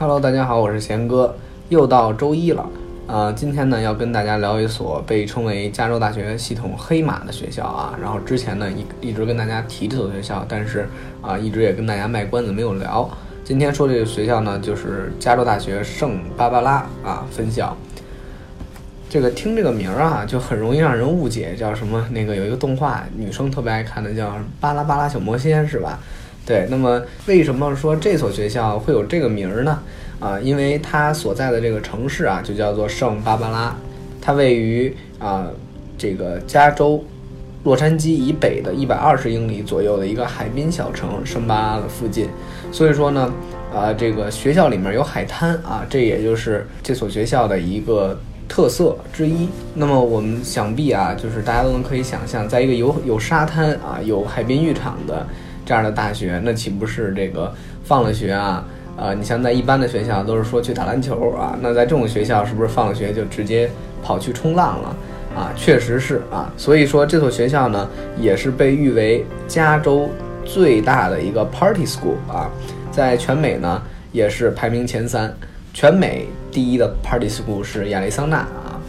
Hello，大家好，我是贤哥，又到周一了。呃，今天呢要跟大家聊一所被称为加州大学系统黑马的学校啊。然后之前呢一一直跟大家提这所学校，但是啊一直也跟大家卖关子没有聊。今天说这个学校呢，就是加州大学圣巴巴拉啊分校。这个听这个名儿啊，就很容易让人误解，叫什么？那个有一个动画，女生特别爱看的，叫《巴拉巴拉小魔仙》，是吧？对，那么为什么说这所学校会有这个名儿呢？啊，因为它所在的这个城市啊，就叫做圣巴巴拉，它位于啊这个加州洛杉矶以北的一百二十英里左右的一个海滨小城圣巴拉的附近，所以说呢，啊这个学校里面有海滩啊，这也就是这所学校的一个特色之一。那么我们想必啊，就是大家都能可以想象，在一个有有沙滩啊、有海滨浴场的。这样的大学，那岂不是这个放了学啊？呃，你像在一般的学校都是说去打篮球啊，那在这种学校是不是放了学就直接跑去冲浪了啊？确实是啊，所以说这所学校呢也是被誉为加州最大的一个 Party School 啊，在全美呢也是排名前三，全美第一的 Party School 是亚利桑那啊。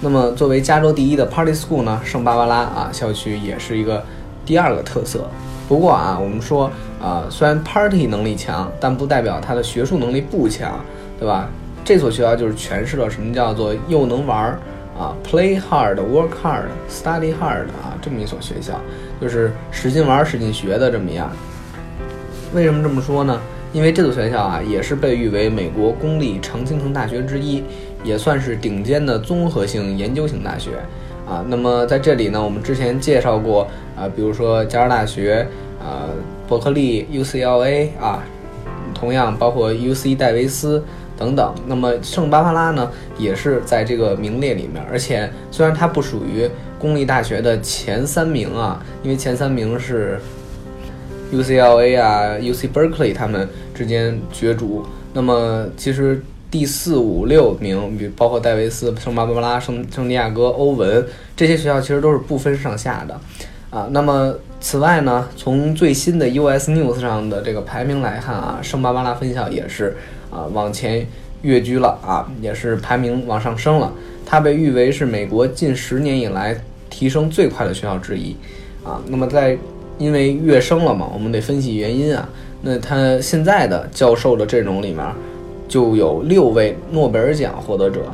那么作为加州第一的 Party School 呢，圣巴巴拉啊校区也是一个第二个特色。不过啊，我们说啊，虽然 party 能力强，但不代表他的学术能力不强，对吧？这所学校就是诠释了什么叫做又能玩儿啊，play hard，work hard，study hard 啊，这么一所学校，就是使劲玩、使劲学的这么样。为什么这么说呢？因为这所学校啊，也是被誉为美国公立常青藤大学之一，也算是顶尖的综合性研究型大学。啊，那么在这里呢，我们之前介绍过啊，比如说加州大学啊、伯克利、UCLA 啊，同样包括 UC 戴维斯等等。那么圣巴巴拉呢，也是在这个名列里面，而且虽然它不属于公立大学的前三名啊，因为前三名是 UCLA 啊、UC Berkeley 他们之间角逐。那么其实。第四五六名，比包括戴维斯、圣巴巴拉、圣圣地亚哥、欧文这些学校，其实都是不分上下的，啊，那么此外呢，从最新的 US News 上的这个排名来看啊，圣巴巴拉分校也是啊往前跃居了啊，也是排名往上升了，它被誉为是美国近十年以来提升最快的学校之一，啊，那么在因为跃升了嘛，我们得分析原因啊，那它现在的教授的阵容里面。就有六位诺贝尔奖获得者，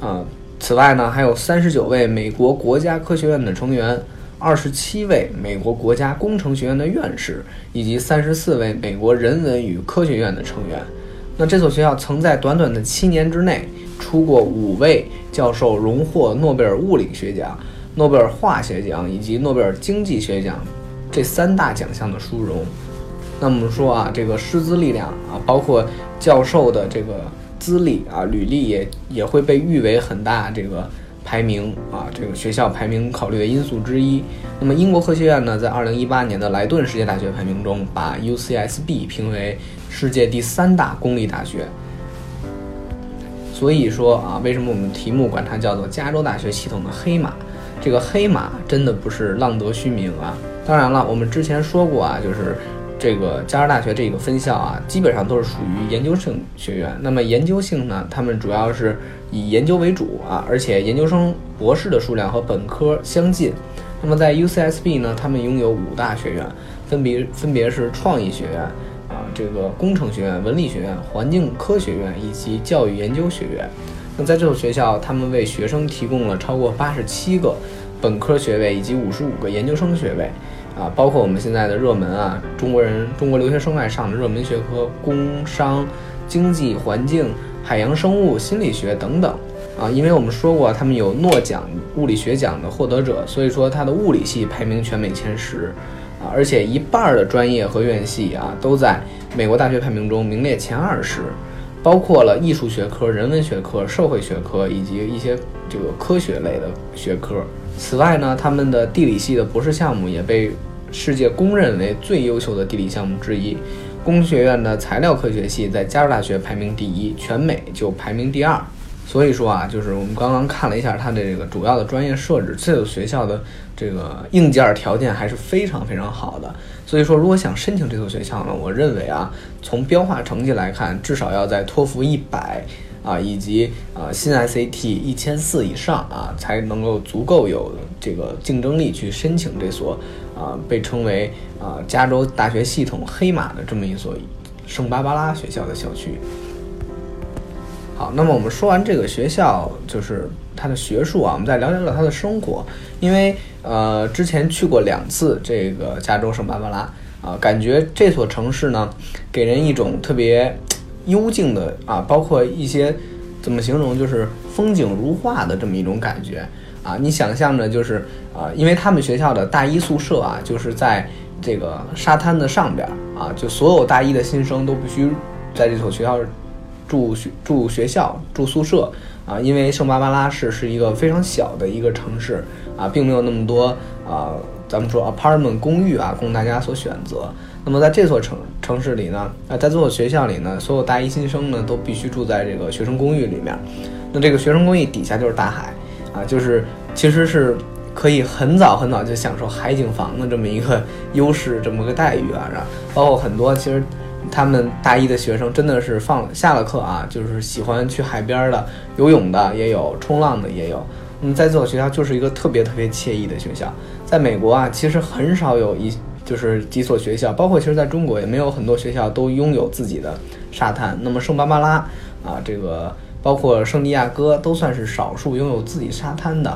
啊，此外呢，还有三十九位美国国家科学院的成员，二十七位美国国家工程学院的院士，以及三十四位美国人文与科学院的成员。那这所学校曾在短短的七年之内出过五位教授荣获诺贝尔物理学奖、诺贝尔化学奖以及诺贝尔经济学奖这三大奖项的殊荣。那我们说啊，这个师资力量啊，包括教授的这个资历啊、履历也也会被誉为很大这个排名啊，这个学校排名考虑的因素之一。那么英国科学院呢，在二零一八年的莱顿世界大学排名中，把 UCSB 评为世界第三大公立大学。所以说啊，为什么我们题目管它叫做加州大学系统的黑马？这个黑马真的不是浪得虚名啊。当然了，我们之前说过啊，就是。这个加州大学这个分校啊，基本上都是属于研究生学院。那么研究性呢，他们主要是以研究为主啊，而且研究生、博士的数量和本科相近。那么在 UCSB 呢，他们拥有五大学院，分别分别是创意学院啊，这个工程学院、文理学院、环境科学院以及教育研究学院。那在这所学校，他们为学生提供了超过八十七个本科学位以及五十五个研究生学位。啊，包括我们现在的热门啊，中国人、中国留学生爱上的热门学科，工商、经济、环境、海洋生物、心理学等等啊。因为我们说过，他们有诺奖物理学奖的获得者，所以说它的物理系排名全美前十啊，而且一半儿的专业和院系啊都在美国大学排名中名列前二十，包括了艺术学科、人文学科、社会学科以及一些这个科学类的学科。此外呢，他们的地理系的博士项目也被。世界公认为最优秀的地理项目之一，工学院的材料科学系在加州大学排名第一，全美就排名第二。所以说啊，就是我们刚刚看了一下它的这个主要的专业设置，这所学校的这个硬件条件还是非常非常好的。所以说，如果想申请这所学校呢，我认为啊，从标化成绩来看，至少要在托福一百啊，以及啊新 SAT 一千四以上啊，才能够足够有这个竞争力去申请这所啊被称为啊加州大学系统黑马的这么一所圣巴巴拉学校的校区。好，那么我们说完这个学校，就是它的学术啊，我们再聊聊聊它的生活，因为。呃，之前去过两次这个加州圣巴巴拉啊，感觉这所城市呢，给人一种特别幽静的啊，包括一些怎么形容，就是风景如画的这么一种感觉啊。你想象着就是啊，因为他们学校的大一宿舍啊，就是在这个沙滩的上边啊，就所有大一的新生都必须在这所学校住学住学校住宿舍啊，因为圣巴巴拉市是一个非常小的一个城市。啊，并没有那么多啊，咱们说 apartment 公寓啊，供大家所选择。那么在这座城城市里呢，啊，在这所学校里呢，所有大一新生呢都必须住在这个学生公寓里面。那这个学生公寓底下就是大海，啊，就是其实是可以很早很早就享受海景房的这么一个优势，这么个待遇啊。然后包括很多其实他们大一的学生真的是放下了课啊，就是喜欢去海边的游泳的也有，冲浪的也有。嗯，在这所学校就是一个特别特别惬意的学校。在美国啊，其实很少有一就是几所学校，包括其实在中国也没有很多学校都拥有自己的沙滩。那么圣巴巴拉啊，这个包括圣地亚哥都算是少数拥有自己沙滩的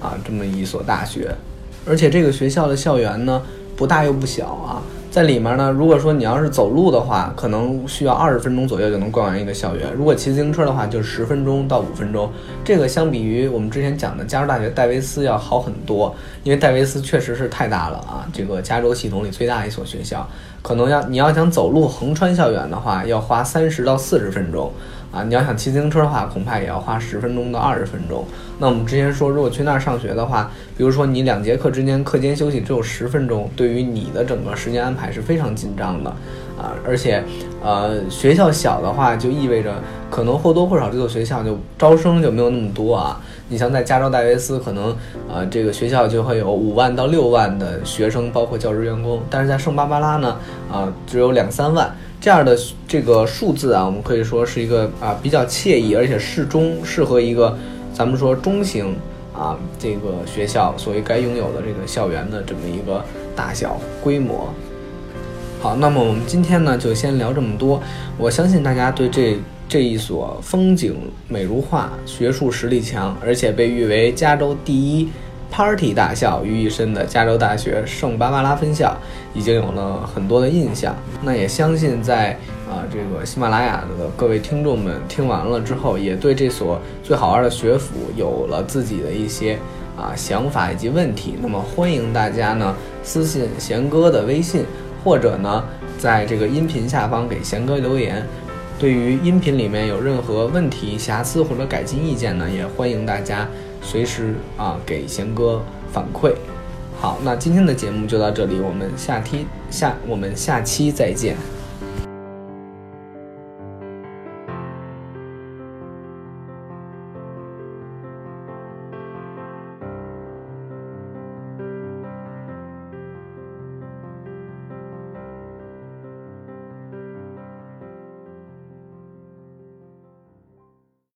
啊这么一所大学。而且这个学校的校园呢，不大又不小啊。在里面呢，如果说你要是走路的话，可能需要二十分钟左右就能逛完一个校园；如果骑自行车的话，就是十分钟到五分钟。这个相比于我们之前讲的加州大学戴维斯要好很多，因为戴维斯确实是太大了啊，这个加州系统里最大一所学校，可能要你要想走路横穿校园的话，要花三十到四十分钟。啊，你要想骑自行车的话，恐怕也要花十分钟到二十分钟。那我们之前说，如果去那儿上学的话，比如说你两节课之间课间休息只有十分钟，对于你的整个时间安排是非常紧张的啊。而且，呃，学校小的话，就意味着可能或多或少这所学校就招生就没有那么多啊。你像在加州戴维斯，可能呃这个学校就会有五万到六万的学生，包括教职员工，但是在圣巴巴拉呢，啊只有两三万。这样的这个数字啊，我们可以说是一个啊比较惬意，而且适中，适合一个咱们说中型啊这个学校所谓该拥有的这个校园的这么一个大小规模。好，那么我们今天呢就先聊这么多。我相信大家对这这一所风景美如画、学术实力强，而且被誉为加州第一。Party 大校于一身的加州大学圣巴巴拉分校已经有了很多的印象，那也相信在啊这个喜马拉雅的各位听众们听完了之后，也对这所最好玩的学府有了自己的一些啊想法以及问题。那么欢迎大家呢私信贤哥的微信，或者呢在这个音频下方给贤哥留言。对于音频里面有任何问题、瑕疵或者改进意见呢，也欢迎大家。随时啊，给贤哥反馈。好，那今天的节目就到这里，我们下期下我们下期再见。